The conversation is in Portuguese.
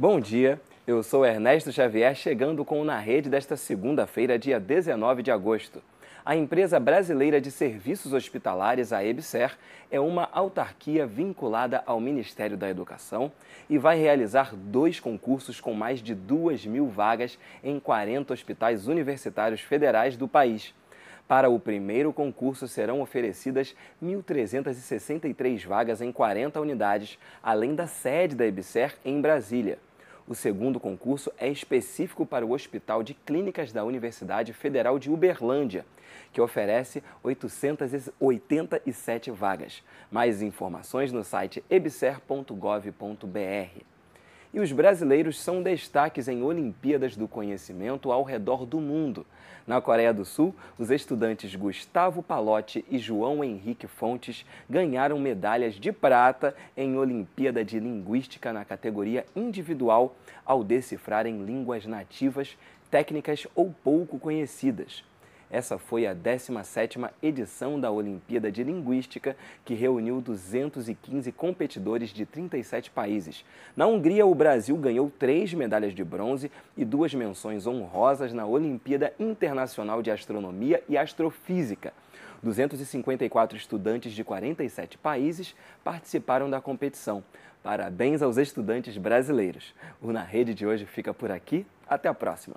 Bom dia, eu sou Ernesto Xavier, chegando com o Na Rede desta segunda-feira, dia 19 de agosto. A empresa brasileira de serviços hospitalares, a EBSER, é uma autarquia vinculada ao Ministério da Educação e vai realizar dois concursos com mais de 2 mil vagas em 40 hospitais universitários federais do país. Para o primeiro concurso serão oferecidas 1.363 vagas em 40 unidades, além da sede da EBSER em Brasília. O segundo concurso é específico para o Hospital de Clínicas da Universidade Federal de Uberlândia, que oferece 887 vagas. Mais informações no site ebser.gov.br. E os brasileiros são destaques em Olimpíadas do Conhecimento ao redor do mundo. Na Coreia do Sul, os estudantes Gustavo Palotti e João Henrique Fontes ganharam medalhas de prata em Olimpíada de Linguística na categoria individual ao decifrarem línguas nativas, técnicas ou pouco conhecidas. Essa foi a 17ª edição da Olimpíada de Linguística, que reuniu 215 competidores de 37 países. Na Hungria, o Brasil ganhou três medalhas de bronze e duas menções honrosas na Olimpíada Internacional de Astronomia e Astrofísica. 254 estudantes de 47 países participaram da competição. Parabéns aos estudantes brasileiros. O Na Rede de hoje fica por aqui. Até a próxima.